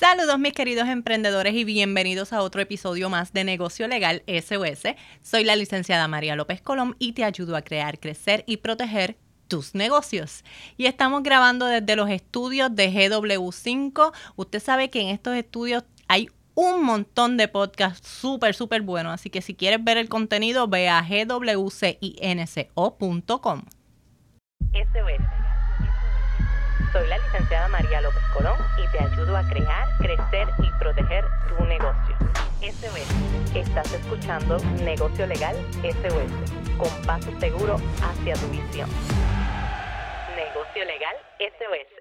Saludos mis queridos emprendedores y bienvenidos a otro episodio más de Negocio Legal SOS. Soy la licenciada María López Colón y te ayudo a crear, crecer y proteger tus negocios. Y estamos grabando desde los estudios de GW5. Usted sabe que en estos estudios hay un montón de podcasts súper, súper buenos. Así que si quieres ver el contenido, ve a gwcinco.com. SOS. Soy la licenciada María López Colón y te ayudo a crear, crecer y proteger tu negocio. SOS. Estás escuchando Negocio Legal SOS, con paso seguro hacia tu visión. Negocio Legal SOS.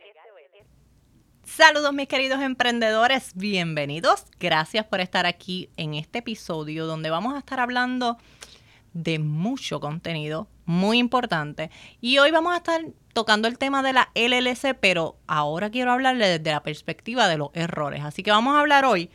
Saludos mis queridos emprendedores, bienvenidos. Gracias por estar aquí en este episodio donde vamos a estar hablando de mucho contenido muy importante. Y hoy vamos a estar tocando el tema de la LLC, pero ahora quiero hablarle desde la perspectiva de los errores. Así que vamos a hablar hoy,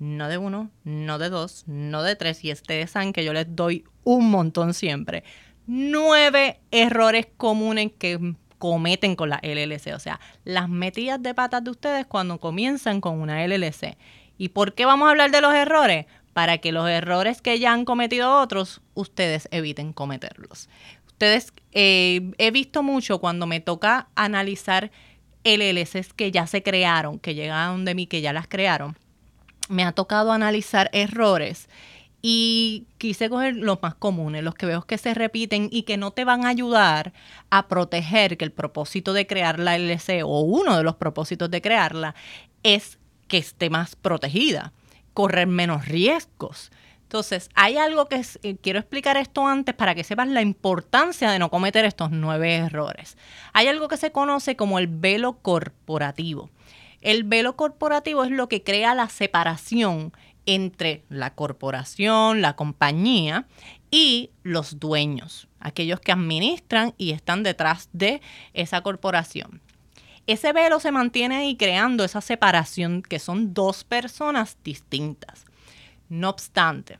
no de uno, no de dos, no de tres, y ustedes saben que yo les doy un montón siempre. Nueve errores comunes que cometen con la LLC, o sea, las metidas de patas de ustedes cuando comienzan con una LLC. ¿Y por qué vamos a hablar de los errores? Para que los errores que ya han cometido otros, ustedes eviten cometerlos. Ustedes, eh, he visto mucho cuando me toca analizar LLCs que ya se crearon, que llegaron de mí, que ya las crearon. Me ha tocado analizar errores y quise coger los más comunes, los que veo que se repiten y que no te van a ayudar a proteger que el propósito de crear la LLC o uno de los propósitos de crearla es que esté más protegida, correr menos riesgos, entonces, hay algo que eh, quiero explicar esto antes para que sepas la importancia de no cometer estos nueve errores. Hay algo que se conoce como el velo corporativo. El velo corporativo es lo que crea la separación entre la corporación, la compañía y los dueños, aquellos que administran y están detrás de esa corporación. Ese velo se mantiene ahí creando esa separación que son dos personas distintas. No obstante,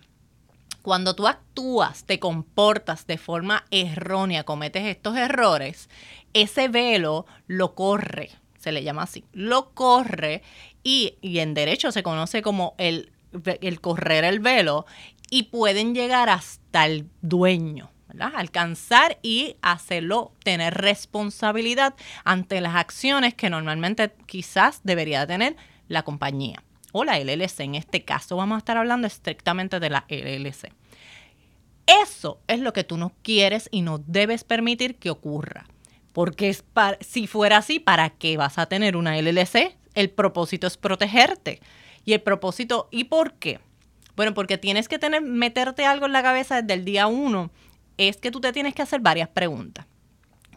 cuando tú actúas, te comportas de forma errónea, cometes estos errores, ese velo lo corre, se le llama así, lo corre y, en derecho se conoce como el, el correr el velo y pueden llegar hasta el dueño. Alcanzar y hacerlo, tener responsabilidad ante las acciones que normalmente quizás debería tener la compañía o la LLC. En este caso vamos a estar hablando estrictamente de la LLC. Eso es lo que tú no quieres y no debes permitir que ocurra. Porque es si fuera así, ¿para qué vas a tener una LLC? El propósito es protegerte. Y el propósito, ¿y por qué? Bueno, porque tienes que tener, meterte algo en la cabeza desde el día uno. Es que tú te tienes que hacer varias preguntas.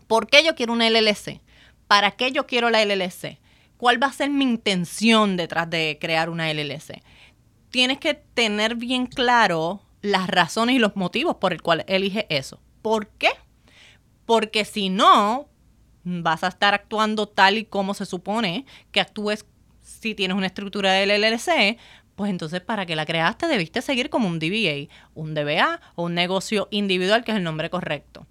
¿Por qué yo quiero una LLC? ¿Para qué yo quiero la LLC? ¿Cuál va a ser mi intención detrás de crear una LLC? Tienes que tener bien claro las razones y los motivos por el cual elige eso. ¿Por qué? Porque si no, vas a estar actuando tal y como se supone que actúes si tienes una estructura de LLC, pues entonces para que la creaste debiste seguir como un DBA, un DBA o un negocio individual, que es el nombre correcto.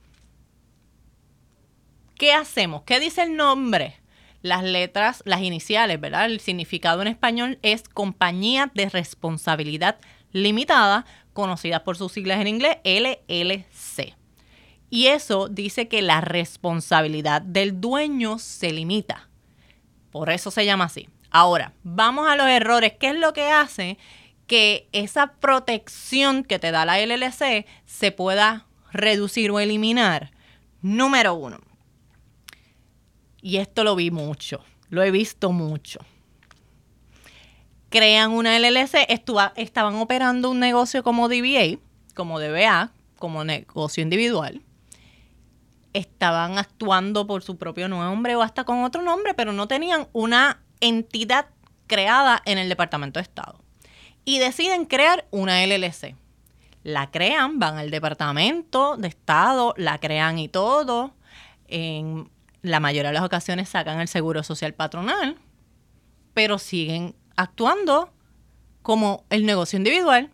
¿Qué hacemos? ¿Qué dice el nombre? las letras, las iniciales, ¿verdad? El significado en español es compañía de responsabilidad limitada, conocida por sus siglas en inglés, LLC. Y eso dice que la responsabilidad del dueño se limita. Por eso se llama así. Ahora, vamos a los errores. ¿Qué es lo que hace que esa protección que te da la LLC se pueda reducir o eliminar? Número uno, y esto lo vi mucho, lo he visto mucho. Crean una LLC, estaban operando un negocio como DBA, como DBA, como negocio individual. Estaban actuando por su propio nombre o hasta con otro nombre, pero no tenían una entidad creada en el Departamento de Estado. Y deciden crear una LLC. La crean, van al Departamento de Estado, la crean y todo. En la mayoría de las ocasiones sacan el seguro social patronal, pero siguen actuando como el negocio individual,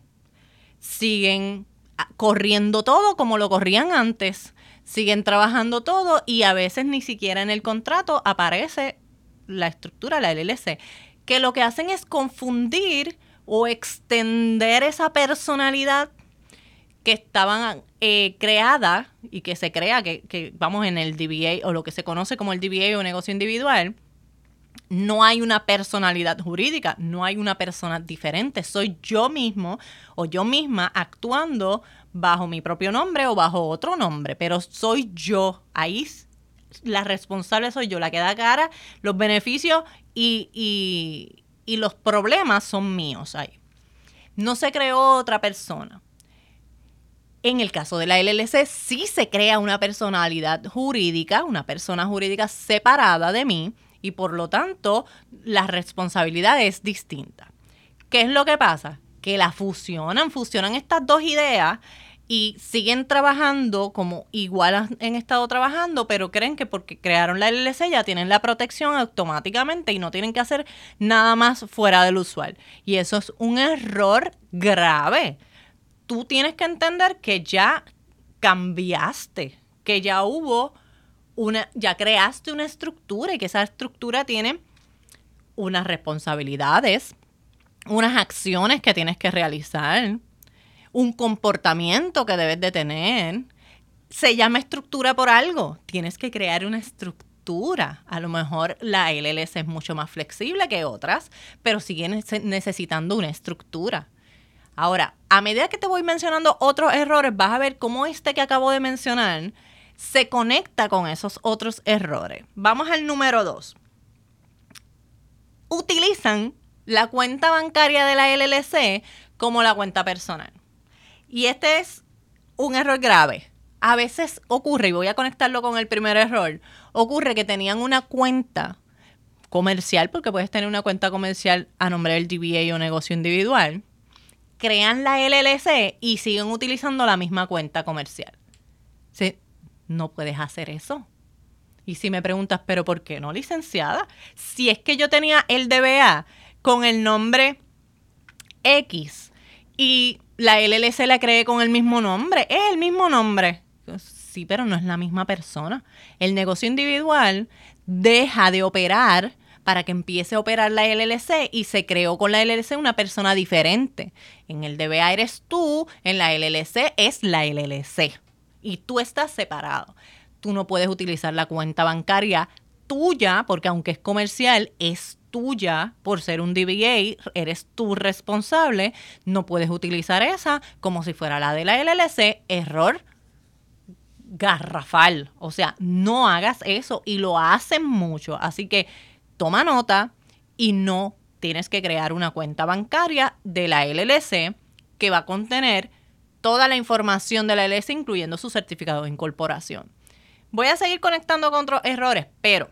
siguen corriendo todo como lo corrían antes, siguen trabajando todo y a veces ni siquiera en el contrato aparece la estructura, la LLC. que lo que hacen es confundir o extender esa personalidad que estaban eh, creada y que se crea, que, que vamos en el DBA o lo que se conoce como el DBA o negocio individual, no hay una personalidad jurídica, no hay una persona diferente, soy yo mismo o yo misma actuando bajo mi propio nombre o bajo otro nombre, pero soy yo, ahí la responsable soy yo, la que da cara, los beneficios y, y, los problemas son míos ahí. No se creó otra persona. En el caso de la LLC sí se crea una personalidad jurídica, una persona jurídica separada de mí, y por lo tanto la responsabilidad es distinta. ¿Qué es lo que pasa? Que la fusionan, fusionan estas dos ideas y siguen trabajando como igual han estado trabajando, pero creen que porque crearon la LLC ya tienen la protección automáticamente y no tienen que hacer nada más fuera del usual. Y eso es un error grave. Tú tienes que entender que ya cambiaste, que ya hubo una, ya creaste una estructura y que esa estructura tiene unas responsabilidades, unas acciones que tienes que realizar, un comportamiento que debes de tener. Se llama estructura por algo. Tienes que crear una estructura. A lo mejor la LLC es mucho más flexible que otras, pero sigue necesitando una estructura. Ahora, a medida que te voy mencionando otros errores, vas a ver cómo este que acabo de mencionar se conecta con esos otros errores. Vamos al número dos. Utilizan la cuenta bancaria de la LLC como la cuenta personal. Y este es un error grave. A veces ocurre, y voy a conectarlo con el primer error, ocurre que tenían una cuenta comercial, porque puedes tener una cuenta comercial a nombre del DBA o negocio individual, crean la LLC y siguen utilizando la misma cuenta comercial. No puedes hacer eso. Y si me preguntas, ¿pero por qué no, licenciada? Si es que yo tenía el DBA con el nombre X y la LLC la creé con el mismo nombre, es el mismo nombre. Sí, pero no es la misma persona. El negocio individual deja de operar para que empiece a operar la LLC y se creó con la LLC una persona diferente. En el DBA eres tú, en la LLC es la LLC y tú estás separado. Tú no puedes utilizar la cuenta bancaria tuya, porque aunque es comercial, es tuya por ser un DBA, eres tú responsable, no puedes utilizar esa como si fuera la de la LLC, error garrafal. O sea, no hagas eso y lo hacen mucho. Así que toma nota y no tienes que crear una cuenta bancaria de la LLC que va a contener toda la información de la LS, incluyendo su certificado de incorporación. Voy a seguir conectando con otros errores, pero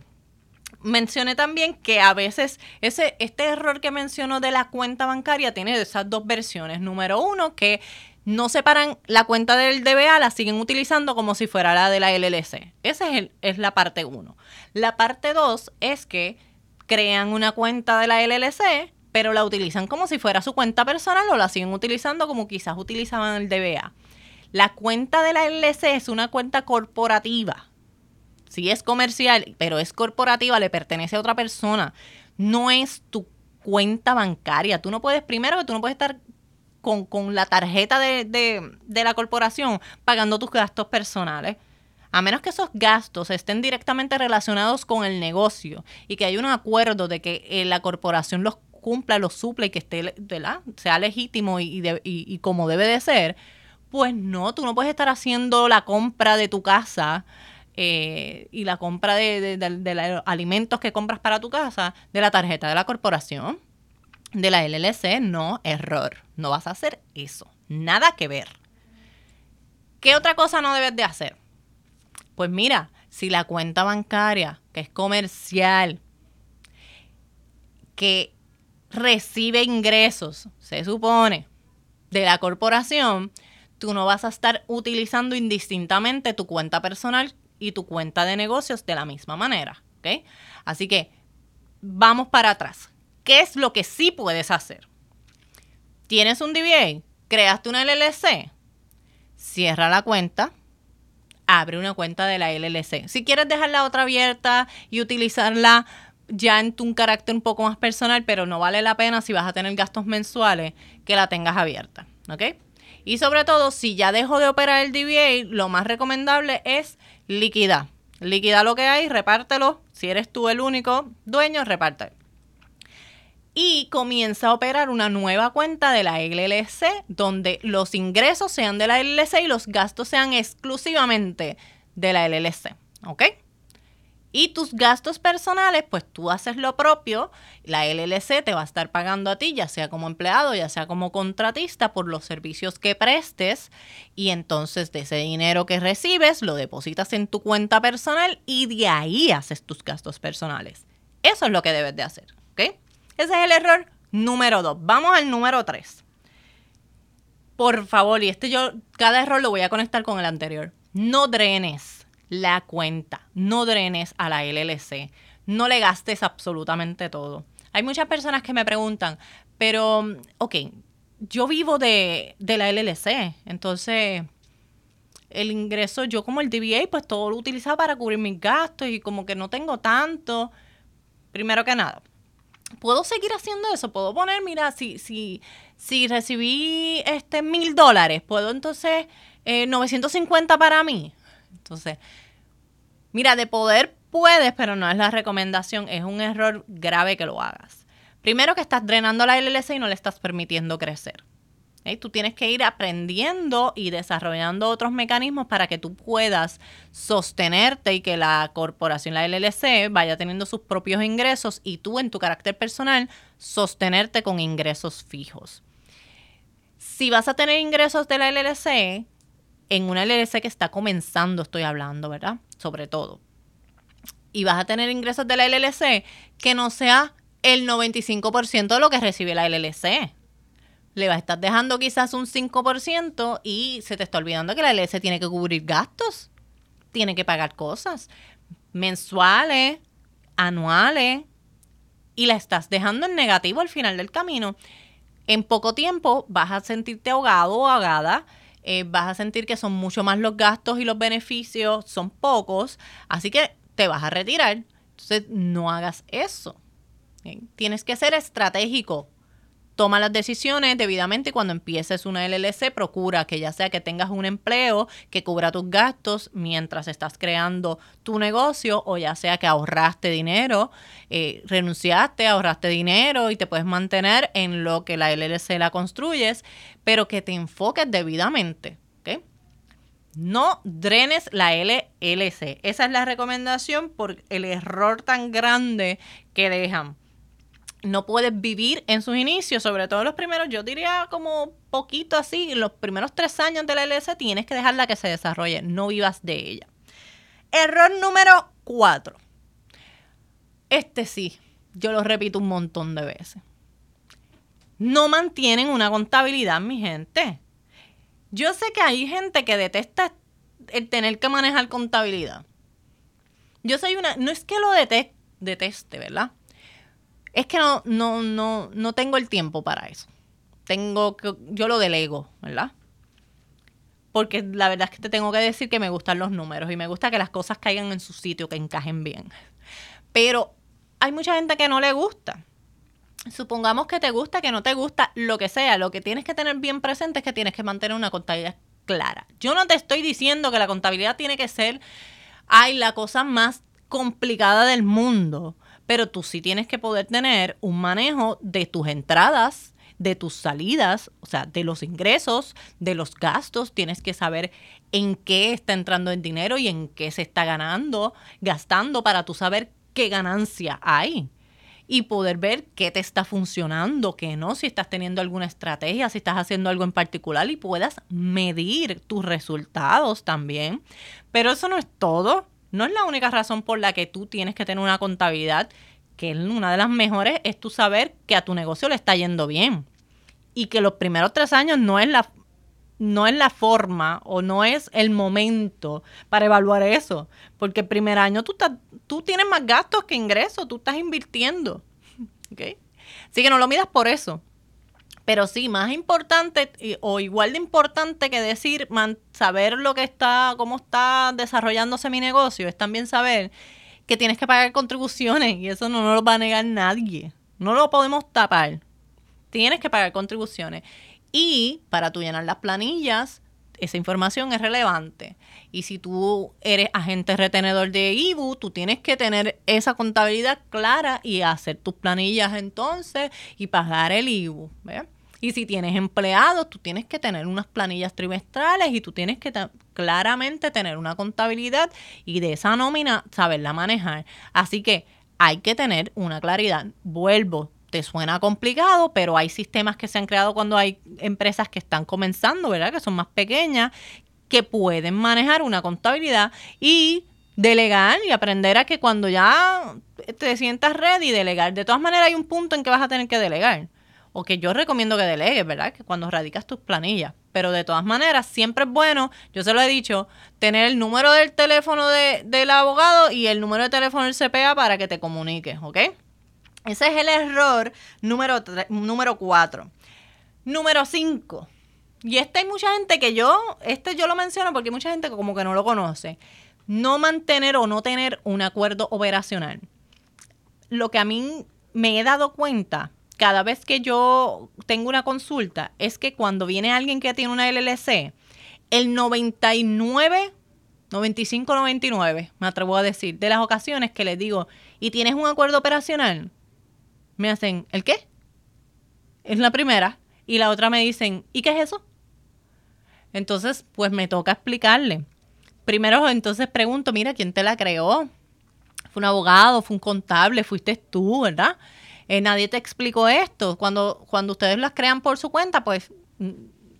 mencioné también que a veces ese, este error que menciono de la cuenta bancaria tiene esas dos versiones. Número uno, que no separan la cuenta del DBA, la siguen utilizando como si fuera la de la LLC. Esa es, es la parte uno. La parte dos es que crean una cuenta de la LLC pero la utilizan como si fuera su cuenta personal o la siguen utilizando como quizás utilizaban el DBA. La cuenta de la LLC es una cuenta corporativa. Sí es comercial, pero es corporativa, le pertenece a otra persona. No es tu cuenta bancaria. Tú no puedes, primero que tú no puedes estar con, la tarjeta de, de, la corporación pagando tus gastos personales. A menos que esos gastos estén directamente relacionados con el negocio y que haya un acuerdo de que eh, la corporación los cumpla, lo suple y que esté, sea legítimo y, como debe de ser, pues no, tú no puedes estar haciendo la compra de tu casa eh, y la compra de, los alimentos que compras para tu casa de la tarjeta de la corporación, de la LLC, no, error. No vas a hacer eso. Nada que ver. ¿Qué otra cosa no debes de hacer? Pues mira, si la cuenta bancaria, que es comercial, que recibe ingresos, se supone, de la corporación, tú no vas a estar utilizando indistintamente tu cuenta personal y tu cuenta de negocios de la misma manera. ¿ok? Así que vamos para atrás. ¿Qué es lo que sí puedes hacer? Tienes un DBA, creaste una LLC, cierra la cuenta, abre una cuenta de la LLC. Si quieres dejar la otra abierta y utilizarla ya en tu carácter un poco más personal, pero no vale la pena si vas a tener gastos mensuales que la tengas abierta, ¿ok? Y sobre todo, si ya dejo de operar el DBA, lo más recomendable es liquidar. Liquida lo que hay, repártelo. Si eres tú el único dueño, reparte. Y comienza a operar una nueva cuenta de la LLC donde los ingresos sean de la LLC y los gastos sean exclusivamente de la LLC. ¿Ok? Y tus gastos personales, pues tú haces lo propio. La LLC te va a estar pagando a ti, ya sea como empleado, ya sea como contratista, por los servicios que prestes. Y entonces de ese dinero que recibes, lo depositas en tu cuenta personal y de ahí haces tus gastos personales. Eso es lo que debes de hacer. ¿Ok? Ese es el error número dos. Vamos al número tres. Por favor, y este yo, cada error lo voy a conectar con el anterior. No drenes la cuenta. No drenes a la LLC. No le gastes absolutamente todo. Hay muchas personas que me preguntan, pero, ok, yo vivo de, la LLC, entonces el ingreso, yo como el DBA, pues todo lo utilizaba para cubrir mis gastos y como que no tengo tanto. Primero que nada, puedo seguir haciendo eso, puedo poner, mira, si, si, si recibí este mil dólares, puedo entonces 950 eh, para mí. Entonces, mira, de poder puedes, pero no es la recomendación. Es un error grave que lo hagas. Primero que estás drenando la LLC y no le estás permitiendo crecer. Tú tienes que ir aprendiendo y desarrollando otros mecanismos para que tú puedas sostenerte y que la corporación, la LLC, vaya teniendo sus propios ingresos y tú en tu carácter personal sostenerte con ingresos fijos. Si vas a tener ingresos de la LLC, en una LLC que está comenzando, estoy hablando, ¿verdad? Sobre todo. Y vas a tener ingresos de la LLC que no sea el 95% de lo que recibe la LLC. Le vas a estar dejando quizás un 5% y se te está olvidando que la LLC tiene que cubrir gastos, tiene que pagar cosas mensuales, anuales, y la estás dejando en negativo al final del camino. En poco tiempo vas a sentirte ahogado o ahogada eh, vas a sentir que son mucho más los gastos y los beneficios son pocos, así que te vas a retirar. Entonces, no hagas eso. Tienes que ser estratégico toma las decisiones debidamente cuando empieces una LLC, procura que ya sea que tengas un empleo que cubra tus gastos mientras estás creando tu negocio o ya sea que ahorraste dinero, eh, renunciaste, ahorraste dinero y te puedes mantener en lo que la LLC la construyes, pero que te enfoques debidamente. No drenes la LLC. Esa es la recomendación por el error tan grande que dejan no puedes vivir en sus inicios, sobre todo los primeros, yo diría como poquito así, los primeros tres años de la LS tienes que dejarla que se desarrolle, no vivas de ella. Error número cuatro. Este sí, yo lo repito un montón de veces. No mantienen una contabilidad, mi gente. Yo sé que hay gente que detesta el tener que manejar contabilidad. Yo soy una, no es que lo deteste, ¿verdad? Es que no, no, no, no tengo el tiempo para eso. Tengo que, yo lo delego, ¿verdad? Porque la verdad es que te tengo que decir que me gustan los números y me gusta que las cosas caigan en su sitio, que encajen bien. Pero hay mucha gente que no le gusta. Supongamos que te gusta, que no te gusta, lo que sea, lo que tienes que tener bien presente es que tienes que mantener una contabilidad clara. Yo no te estoy diciendo que la contabilidad tiene que ser, ay, la cosa más complicada del mundo pero tú sí tienes que poder tener un manejo de tus entradas, de tus salidas, o sea, de los ingresos, de los gastos, tienes que saber en qué está entrando el dinero y en qué se está ganando, gastando para tú saber qué ganancia hay y poder ver qué te está funcionando, qué no, si estás teniendo alguna estrategia, si estás haciendo algo en particular y puedas medir tus resultados también. Pero eso no es todo. No es la única razón por la que tú tienes que tener una contabilidad, que es una de las mejores, es tú saber que a tu negocio le está yendo bien. Y que los primeros tres años no es la, no es la forma o no es el momento para evaluar eso. Porque el primer año tú, tú tienes más gastos que ingresos, tú estás invirtiendo. ¿Okay? Así que no lo midas por eso. Pero sí, más importante o igual de importante que decir, saber lo que está, cómo está desarrollándose mi negocio, es también saber que tienes que pagar contribuciones y eso no nos lo va a negar nadie. No lo podemos tapar. Tienes que pagar contribuciones. Y para tú llenar las planillas, esa información es relevante. Y si tú eres agente retenedor de IBU, tú tienes que tener esa contabilidad clara y hacer tus planillas entonces y pagar el IBU. Y si tienes empleados, tú tienes que tener unas planillas trimestrales y tú tienes que claramente tener una contabilidad y de esa nómina saberla manejar. Así que hay que tener una claridad. Vuelvo, te suena complicado, pero hay sistemas que se han creado cuando hay empresas que están comenzando, ¿verdad? Que son más pequeñas, que pueden manejar una contabilidad y delegar y aprender a que cuando ya te sientas ready, delegar. De todas maneras, hay un punto en que vas a tener que delegar. O que yo recomiendo que delegues, ¿verdad? Que cuando radicas tus planillas. Pero de todas maneras, siempre es bueno, yo se lo he dicho, tener el número del teléfono del abogado y el número de teléfono del CPA para que te comuniques, ¿ok? Ese es el error número, número cuatro. Número cinco. Y este hay mucha gente que yo, este yo lo menciono porque hay mucha gente que como que no lo conoce. No mantener o no tener un acuerdo operacional. Lo que a mí me he dado cuenta cada vez que yo tengo una consulta es que cuando viene alguien que tiene una LLC, el 99, 95, 99, me atrevo a decir, de las ocasiones que les digo, ¿y tienes un acuerdo operacional? me hacen, ¿el qué? Es la primera. Y la otra me dicen, ¿y qué es eso? Entonces, pues me toca explicarle. Primero, entonces pregunto, mira, ¿quién te la creó? ¿Fue un abogado? ¿Fue un contable? ¿Fuiste tú, verdad? Eh, nadie te explicó esto. Cuando, cuando ustedes las crean por su cuenta, pues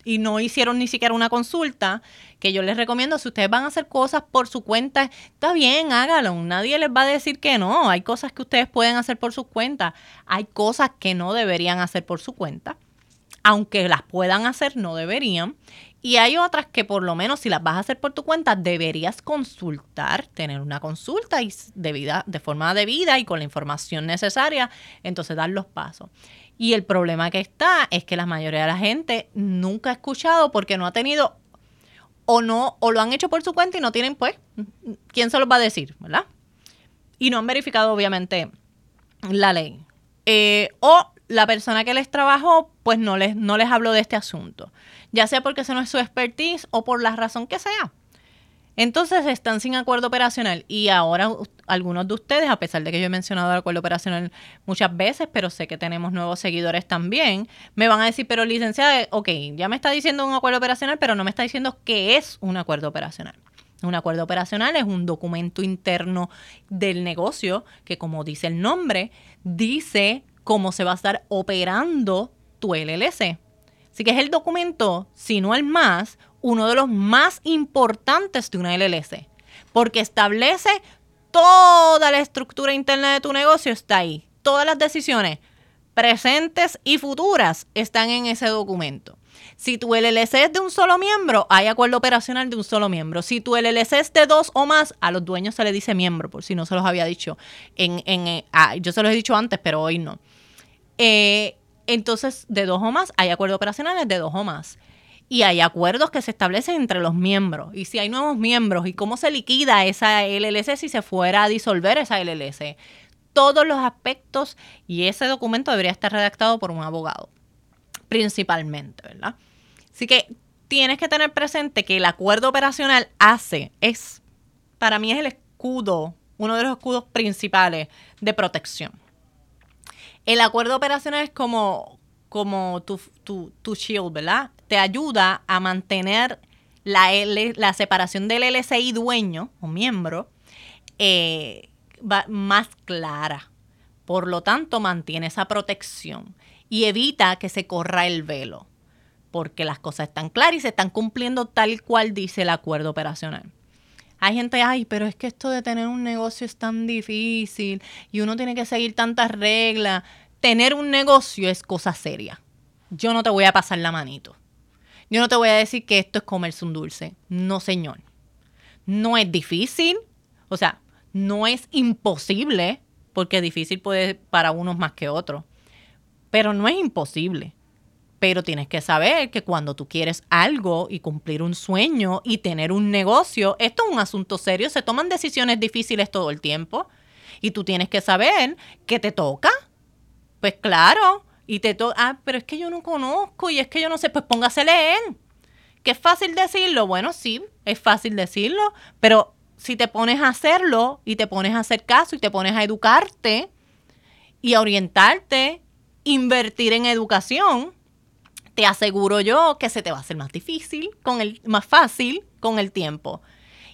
y no hicieron ni siquiera una consulta, que yo les recomiendo, si ustedes van a hacer cosas por su cuenta, está bien, hágalo. Nadie les va a decir que no. Hay cosas que ustedes pueden hacer por su cuenta. Hay cosas que no deberían hacer por su cuenta. Aunque las puedan hacer, no deberían. Y hay otras que por lo menos si las vas a hacer por tu cuenta, deberías consultar, tener una consulta y de, de forma debida y con la información necesaria, entonces dar los pasos. Y el problema que está es que la mayoría de la gente nunca ha escuchado porque no ha tenido o no, o lo han hecho por su cuenta y no tienen, pues, ¿quién se los va a decir? ¿Verdad? Y no han verificado, obviamente, la ley. Eh, o la persona que les trabajó, pues no les, no les habló de este asunto. Ya sea porque ese no es su expertise o por la razón que sea. Entonces están sin acuerdo operacional y ahora algunos de ustedes, a pesar de que yo he mencionado el acuerdo operacional muchas veces, pero sé que tenemos nuevos seguidores también, me van a decir, pero licenciada, ok, ya me está diciendo un acuerdo operacional, pero no me está diciendo qué es un acuerdo operacional. Un acuerdo operacional es un documento interno del negocio que, como dice el nombre, dice cómo se va a estar operando tu LLC. Así que es el documento, si no el más, uno de los más importantes de una LLC, porque establece toda la estructura interna de tu negocio, está ahí. Todas las decisiones presentes y futuras están en ese documento. Si tu LLC es de un solo miembro, hay acuerdo operacional de un solo miembro. Si tu LLC es de dos o más, a los dueños se le dice miembro, por si no se los había dicho. En, eh, ah, yo se los he dicho antes, pero hoy no. Eh, entonces, de dos o más, hay acuerdos operacionales de dos o más y hay acuerdos que se establecen entre los miembros. Y si hay nuevos miembros y cómo se liquida esa LLC si se fuera a disolver esa LLC. Todos los aspectos y ese documento debería estar redactado por un abogado, principalmente, ¿verdad? Así que tienes que tener presente que el acuerdo operacional hace, es, para mí es el escudo, uno de los escudos principales de protección. El acuerdo operacional es como, como tu, tu, tu shield, ¿verdad? te ayuda a mantener la, la separación del LCI dueño o miembro eh, más clara. Por lo tanto, mantiene esa protección y evita que se corra el velo, porque las cosas están claras y se están cumpliendo tal cual dice el acuerdo operacional. Hay gente, ay, pero es que esto de tener un negocio es tan difícil y uno tiene que seguir tantas reglas. Tener un negocio es cosa seria. Yo no te voy a pasar la manito. Yo no te voy a decir que esto es comerse un dulce. No, señor. No es difícil. O sea, no es imposible, porque difícil puede para unos más que otros. Pero no es imposible. Pero tienes que saber que cuando tú quieres algo y cumplir un sueño y tener un negocio, esto es un asunto serio, se toman decisiones difíciles todo el tiempo y tú tienes que saber que te toca. Pues claro, y te toca, ah, pero es que yo no conozco y es que yo no sé, pues póngase leer. Que es fácil decirlo, bueno, sí, es fácil decirlo, pero si te pones a hacerlo y te pones a hacer caso y te pones a educarte y a orientarte, invertir en educación, te aseguro yo que se te va a hacer más difícil, con el, más fácil con el tiempo.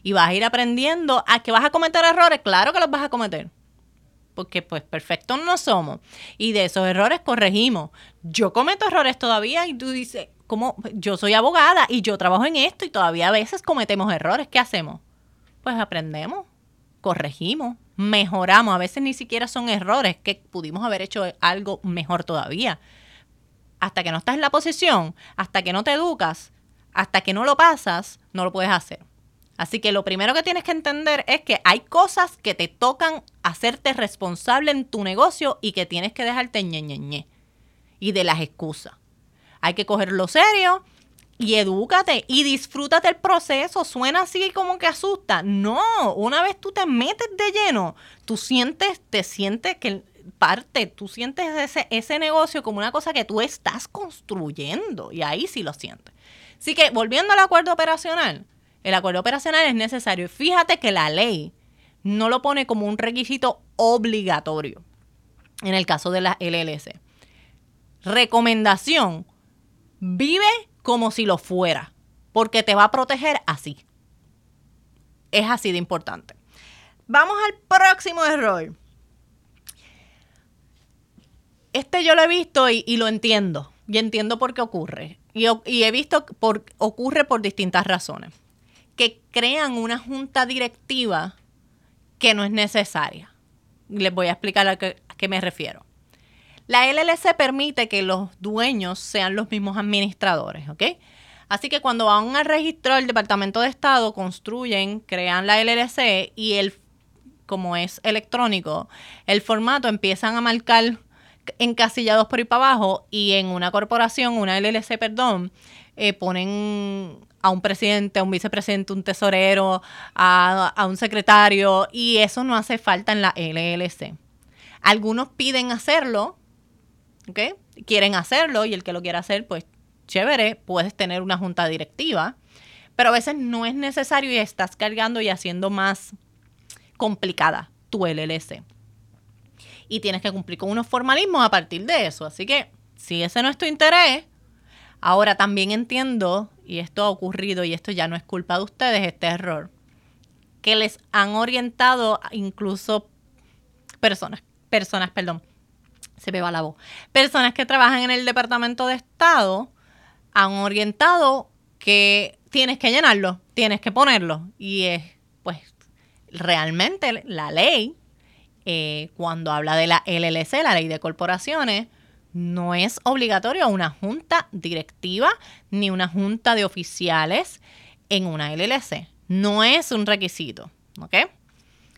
Y vas a ir aprendiendo a que vas a cometer errores, claro que los vas a cometer. Porque pues perfectos no somos. Y de esos errores corregimos. Yo cometo errores todavía y tú dices, ¿cómo? Yo soy abogada y yo trabajo en esto y todavía a veces cometemos errores. ¿Qué hacemos? Pues aprendemos, corregimos, mejoramos. A veces ni siquiera son errores que pudimos haber hecho algo mejor todavía hasta que no estás en la posición, hasta que no te educas, hasta que no lo pasas, no lo puedes hacer. Así que lo primero que tienes que entender es que hay cosas que te tocan hacerte responsable en tu negocio y que tienes que dejarte ñe, Y de las excusas. Hay que cogerlo serio y edúcate y disfrútate el proceso. Suena así como que asusta. No, una vez tú te metes de lleno, tú sientes, te sientes que parte, tú sientes ese, ese negocio como una cosa que tú estás construyendo y ahí sí lo sientes. Así que volviendo al acuerdo operacional, el acuerdo operacional es necesario. Fíjate que la ley no lo pone como un requisito obligatorio en el caso de la LLC. Recomendación, vive como si lo fuera, porque te va a proteger así. Es así de importante. Vamos al próximo error. Este yo lo he visto y, lo entiendo. Y entiendo por qué ocurre. Y, he visto por ocurre por distintas razones. Que crean una junta directiva que no es necesaria. Les voy a explicar a qué, me refiero. La LLC permite que los dueños sean los mismos administradores, ¿ok? Así que cuando van al registro del Departamento de Estado, construyen, crean la LLC y el, como es electrónico, el formato empiezan a marcar encasillados por ahí para abajo y en una corporación, una LLC, perdón, eh, ponen a un presidente, a un vicepresidente, un tesorero, a, un secretario y eso no hace falta en la LLC. Algunos piden hacerlo, ¿ok? Quieren hacerlo y el que lo quiera hacer, pues chévere, puedes tener una junta directiva, pero a veces no es necesario y estás cargando y haciendo más complicada tu LLC y tienes que cumplir con unos formalismos a partir de eso. Así que si ese no es tu interés, ahora también entiendo, y esto ha ocurrido y esto ya no es culpa de ustedes, este error, que les han orientado incluso personas, personas, perdón, se me va la voz, personas que trabajan en el Departamento de Estado han orientado que tienes que llenarlo, tienes que ponerlo. Y es, pues, realmente la ley eh, cuando habla de la LLC, la ley de corporaciones, no es obligatorio una junta directiva ni una junta de oficiales en una LLC. No es un requisito, ¿ok?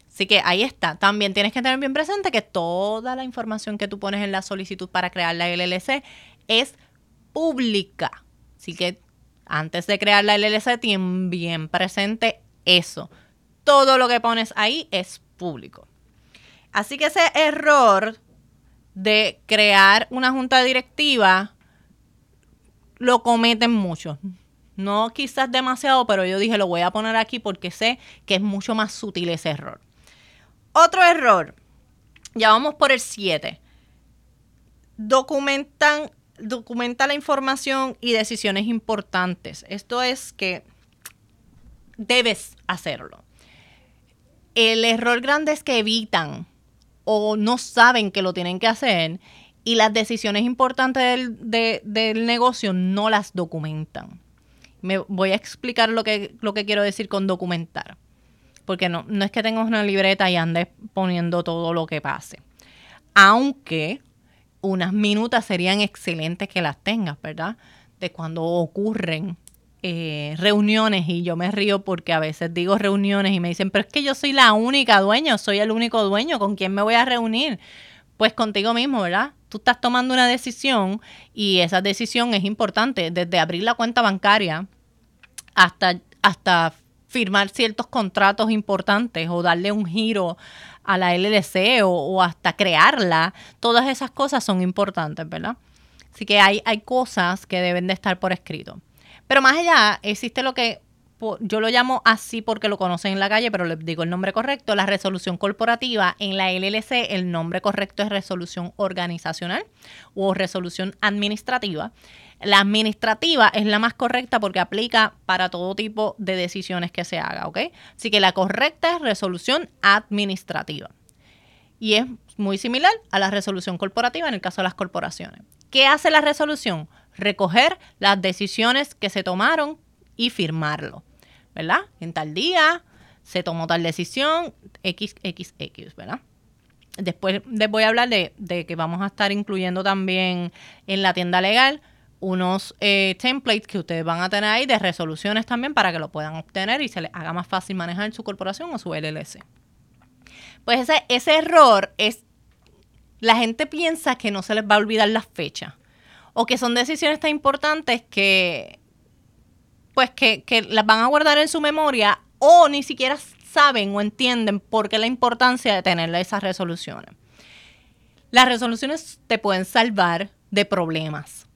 Así que ahí está. También tienes que tener bien presente que toda la información que tú pones en la solicitud para crear la LLC es pública. Así que antes de crear la LLC, ten bien presente eso. Todo lo que pones ahí es público. Así que ese error de crear una junta directiva lo cometen muchos. No quizás demasiado, pero yo dije lo voy a poner aquí porque sé que es mucho más sutil ese error. Otro error. Ya vamos por el 7. Documentan, documenta la información y decisiones importantes. Esto es que debes hacerlo. El error grande es que evitan o no saben que lo tienen que hacer y las decisiones importantes del, del negocio no las documentan. Me voy a explicar lo que, lo que quiero decir con documentar. Porque no, no es que tengas una libreta y andes poniendo todo lo que pase. Aunque unas minutas serían excelentes que las tengas, ¿verdad? De cuando ocurren eh, reuniones y yo me río porque a veces digo reuniones y me dicen, pero es que yo soy la única dueña, soy el único dueño, ¿con quién me voy a reunir? Pues contigo mismo, ¿verdad? tú estás tomando una decisión y esa decisión es importante, desde abrir la cuenta bancaria hasta, hasta firmar ciertos contratos importantes o darle un giro a la LLC o, hasta crearla, todas esas cosas son importantes, ¿verdad? Así que hay, hay cosas que deben de estar por escrito. Pero más allá, existe lo que yo lo llamo así porque lo conocen en la calle, pero les digo el nombre correcto, la resolución corporativa. En la LLC el nombre correcto es resolución organizacional o resolución administrativa. La administrativa es la más correcta porque aplica para todo tipo de decisiones que se haga, ¿ok? Así que la correcta es resolución administrativa. Y es muy similar a la resolución corporativa en el caso de las corporaciones. ¿Qué hace la resolución? Recoger las decisiones que se tomaron y firmarlo, ¿verdad? En tal día se tomó tal decisión, XXX, ¿verdad? Después les voy a hablar de, que vamos a estar incluyendo también en la tienda legal unos eh, templates que ustedes van a tener ahí de resoluciones también para que lo puedan obtener y se les haga más fácil manejar su corporación o su LLC. Pues ese, ese error es, la gente piensa que no se les va a olvidar las fechas o que son decisiones tan importantes que, pues que, que las van a guardar en su memoria o ni siquiera saben o entienden por qué la importancia de tener esas resoluciones. Las resoluciones te pueden salvar de problemas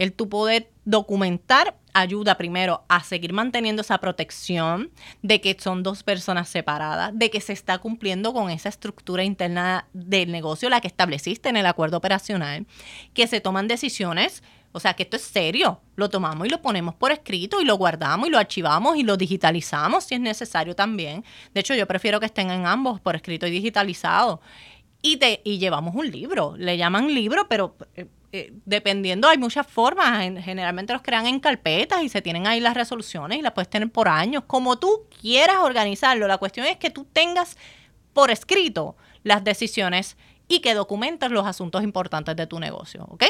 el tu poder documentar ayuda primero a seguir manteniendo esa protección de que son dos personas separadas, de que se está cumpliendo con esa estructura interna del negocio, la que estableciste en el acuerdo operacional, que se toman decisiones, o sea que esto es serio, lo tomamos y lo ponemos por escrito y lo guardamos y lo archivamos y lo digitalizamos si es necesario también. De hecho, yo prefiero que estén en ambos, por escrito y digitalizado. Y, te, y llevamos un libro, le llaman libro, pero eh, dependiendo, hay muchas formas. generalmente los crean en carpetas y se tienen ahí las resoluciones y las puedes tener por años, como tú quieras organizarlo. La cuestión es que tú tengas por escrito las decisiones y que documentes los asuntos importantes de tu negocio, ¿ok?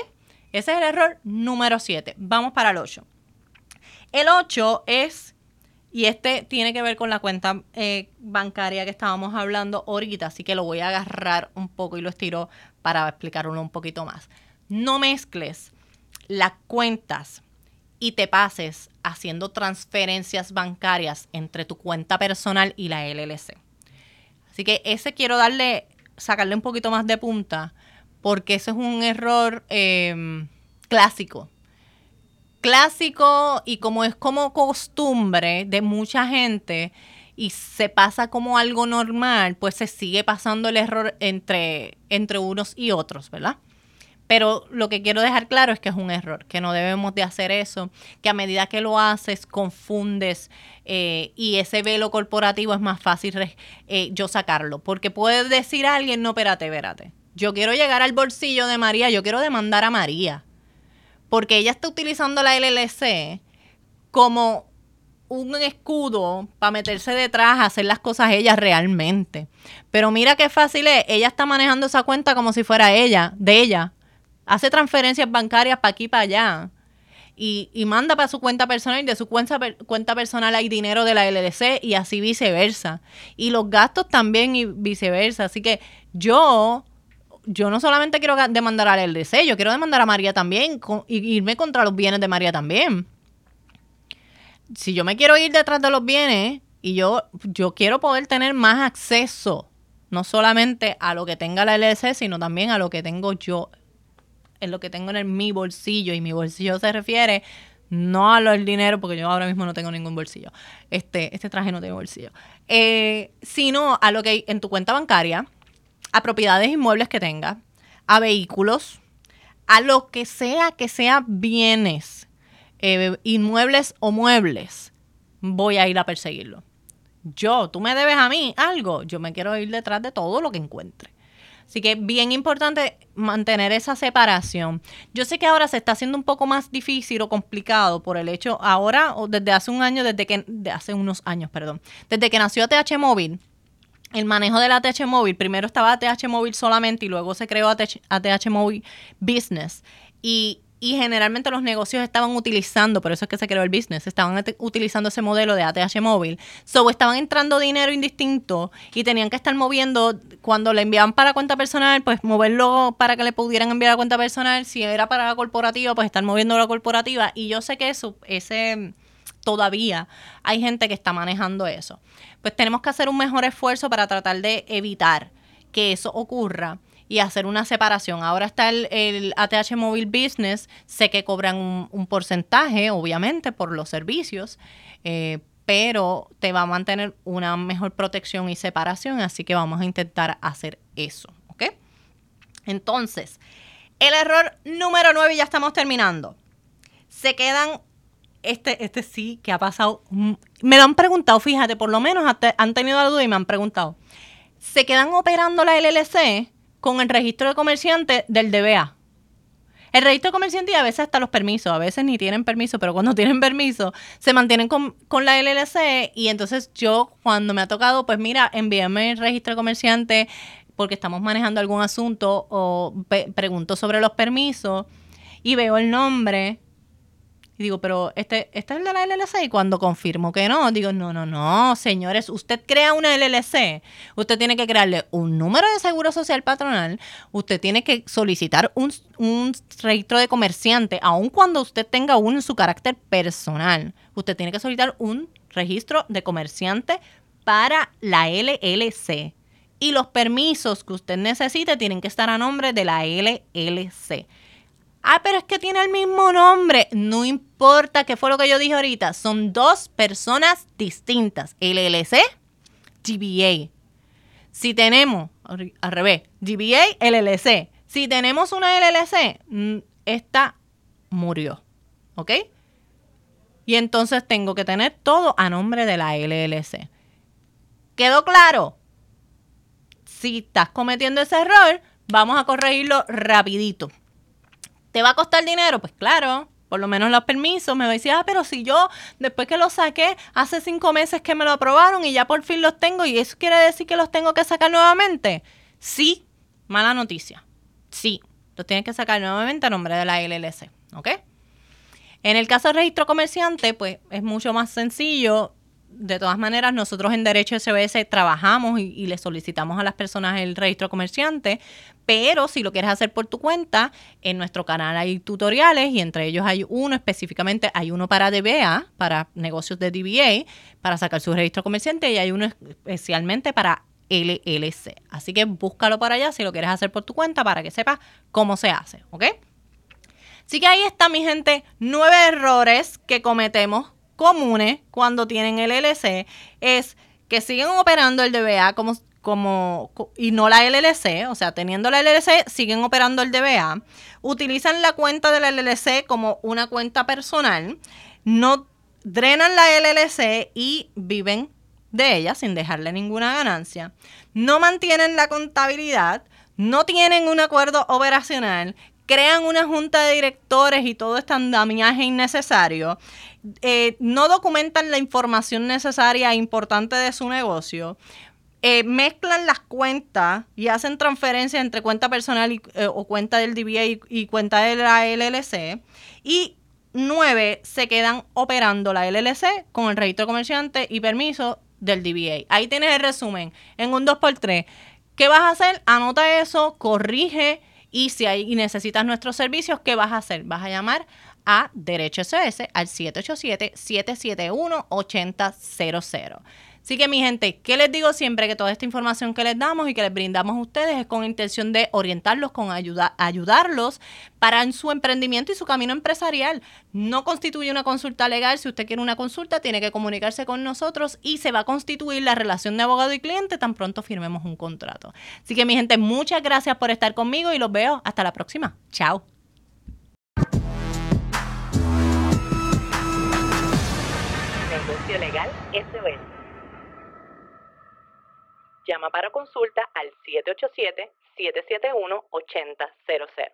Ese es el error número 7. Vamos para el 8. El 8 es, y este tiene que ver con la cuenta eh, bancaria que estábamos hablando ahorita, así que lo voy a agarrar un poco y lo estiro para explicarlo un poquito más no mezcles las cuentas y te pases haciendo transferencias bancarias entre tu cuenta personal y la LLC. Así que ese quiero darle, sacarle un poquito más de punta, porque ese es un error em, clásico. Clásico y como es como costumbre de mucha gente y se pasa como algo normal, pues se sigue pasando el error entre, entre unos y otros, ¿verdad? Pero lo que quiero dejar claro es que es un error, que no debemos de hacer eso, que a medida que lo haces confundes eh, y ese velo corporativo es más fácil eh, yo sacarlo. Porque puede decir a alguien, no, espérate, espérate. Yo quiero llegar al bolsillo de María, yo quiero demandar a María. Porque ella está utilizando la LLC como un escudo para meterse detrás, hacer las cosas ella realmente. Pero mira qué fácil es, ella está manejando esa cuenta como si fuera ella, de ella, hace transferencias bancarias para aquí y para allá. Y, manda para su cuenta personal y de su cuenta, cuenta personal hay dinero de la LDC y así viceversa. Y los gastos también y viceversa. Así que yo, yo no solamente quiero demandar a la LDC, yo quiero demandar a María también y irme contra los bienes de María también. Si yo me quiero ir detrás de los bienes y yo, yo quiero poder tener más acceso, no solamente a lo que tenga la LDC, sino también a lo que tengo yo en lo que tengo en mi bolsillo, y mi bolsillo se refiere no a lo del dinero, porque yo ahora mismo no tengo ningún bolsillo. Este, este traje no tiene bolsillo. Eh, sino a lo que hay en tu cuenta bancaria, a propiedades inmuebles que tengas, a vehículos, a lo que sea que sea bienes, eh, inmuebles o muebles, voy a ir a perseguirlo. Yo, tú me debes a mí algo, yo me quiero ir detrás de todo lo que encuentre. Así que bien importante mantener esa separación. Yo sé que ahora se está haciendo un poco más difícil o complicado por el hecho, ahora o desde hace un año, desde que, hace unos años, perdón, desde que nació ATH Móvil, el manejo de la ATH Móvil, primero estaba ATH Móvil solamente y luego se creó ATH, ATH Móvil Business. Y y generalmente los negocios estaban utilizando, por eso es que se creó el business, estaban utilizando ese modelo de ATH móvil. So, estaban entrando dinero indistinto y tenían que estar moviendo, cuando le enviaban para cuenta personal, pues moverlo para que le pudieran enviar a cuenta personal. Si era para la corporativa, pues estar moviendo la corporativa. Y yo sé que eso, ese todavía hay gente que está manejando eso. Pues tenemos que hacer un mejor esfuerzo para tratar de evitar que eso ocurra y hacer una separación. Ahora está el, ATH Mobile Business, sé que cobran un, porcentaje, obviamente, por los servicios, eh, pero te va a mantener una mejor protección y separación, así que vamos a intentar hacer eso, ¿ok? Entonces, el error número 9, ya estamos terminando. Se quedan este, este sí que ha pasado. Me lo han preguntado, fíjate, por lo menos han tenido la duda y me han preguntado. Se quedan operando la LLC con el registro de comerciante del DBA. El registro de comerciante y a veces hasta los permisos, a veces ni tienen permiso, pero cuando tienen permiso se mantienen con, la LLC y entonces yo cuando me ha tocado, pues mira, envíame el registro de comerciante porque estamos manejando algún asunto o pregunto sobre los permisos y veo el nombre y digo, pero este, este es el de la LLC. Y cuando confirmo que no, digo, no, no, no, señores, usted crea una LLC. Usted tiene que crearle un número de seguro social patronal. Usted tiene que solicitar un, un registro de comerciante, aun cuando usted tenga uno en su carácter personal. Usted tiene que solicitar un registro de comerciante para la LLC. Y los permisos que usted necesite tienen que estar a nombre de la LLC. Ah, pero es que tiene el mismo nombre. No importa qué fue lo que yo dije ahorita. Son dos personas distintas. LLC, GBA. Si tenemos, al revés, GBA, LLC. Si tenemos una LLC, mm, esta murió. ¿Ok? Y entonces tengo que tener todo a nombre de la LLC. ¿Quedó claro? Si estás cometiendo ese error, vamos a corregirlo rapidito. ¿Te va a costar dinero? Pues claro, por lo menos los permisos. Me va a decir, ah, pero si yo después que los saqué, hace cinco meses que me lo aprobaron y ya por fin los tengo y eso quiere decir que los tengo que sacar nuevamente. Sí, mala noticia. Sí, los tienes que sacar nuevamente a nombre de la LLC, ¿ok? En el caso del registro comerciante, pues es mucho más sencillo de todas maneras, nosotros en Derecho SBS trabajamos y, le solicitamos a las personas el registro comerciante, pero si lo quieres hacer por tu cuenta, en nuestro canal hay tutoriales y entre ellos hay uno específicamente, hay uno para DBA, para negocios de DBA, para sacar su registro comerciante y hay uno especialmente para LLC. Así que búscalo para allá si lo quieres hacer por tu cuenta para que sepas cómo se hace, ¿ok? Así que ahí está, mi gente, nueve errores que cometemos comunes cuando tienen LLC es que siguen operando el DBA como, como y no la LLC, o sea, teniendo la LLC, siguen operando el DBA, utilizan la cuenta de la LLC como una cuenta personal, no drenan la LLC y viven de ella sin dejarle ninguna ganancia, no mantienen la contabilidad, no tienen un acuerdo operacional, crean una junta de directores y todo este andamiaje innecesario, eh, no documentan la información necesaria e importante de su negocio, eh, mezclan las cuentas y hacen transferencias entre cuenta personal eh, o cuenta del DBA y, cuenta de la LLC. Y nueve se quedan operando la LLC con el registro comerciante y permiso del DBA. Ahí tienes el resumen en un 2x3. ¿Qué vas a hacer? Anota eso, corrige y si hay, y necesitas nuestros servicios, ¿qué vas a hacer? Vas a llamar a Derecho SOS al 787-771-8000. Así que mi gente, ¿qué les digo siempre? Que toda esta información que les damos y que les brindamos a ustedes es con intención de orientarlos, con ayuda, ayudarlos para su emprendimiento y su camino empresarial. No constituye una consulta legal. Si usted quiere una consulta, tiene que comunicarse con nosotros y se va a constituir la relación de abogado y cliente tan pronto firmemos un contrato. Así que mi gente, muchas gracias por estar conmigo y los veo hasta la próxima. Chao. Legal SOS. Llama para consulta al 787-771-8000.